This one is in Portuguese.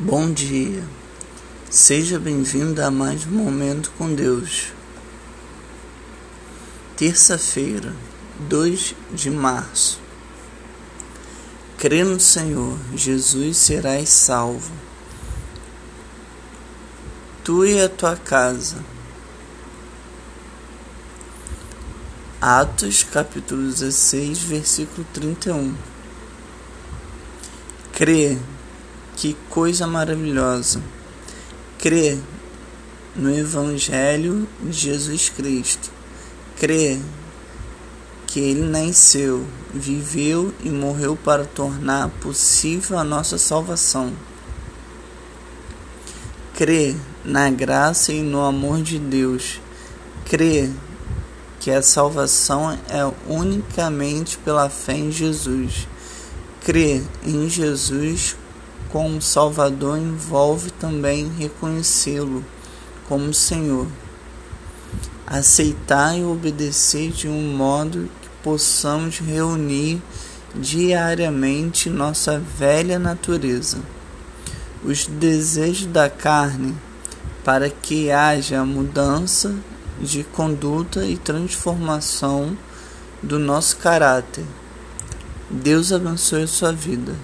Bom dia, seja bem-vindo a mais um Momento com Deus. Terça-feira, 2 de março. Crê no Senhor, Jesus serás salvo. Tu e a tua casa. Atos capítulo 16, versículo 31. Crê que coisa maravilhosa! Crê no Evangelho de Jesus Cristo. Crê que ele nasceu, viveu e morreu para tornar possível a nossa salvação. Crê na graça e no amor de Deus. Crê que a salvação é unicamente pela fé em Jesus. Crê em Jesus como Salvador envolve também reconhecê-lo como Senhor. Aceitar e obedecer de um modo que possamos reunir diariamente nossa velha natureza, os desejos da carne, para que haja mudança de conduta e transformação do nosso caráter. Deus abençoe sua vida.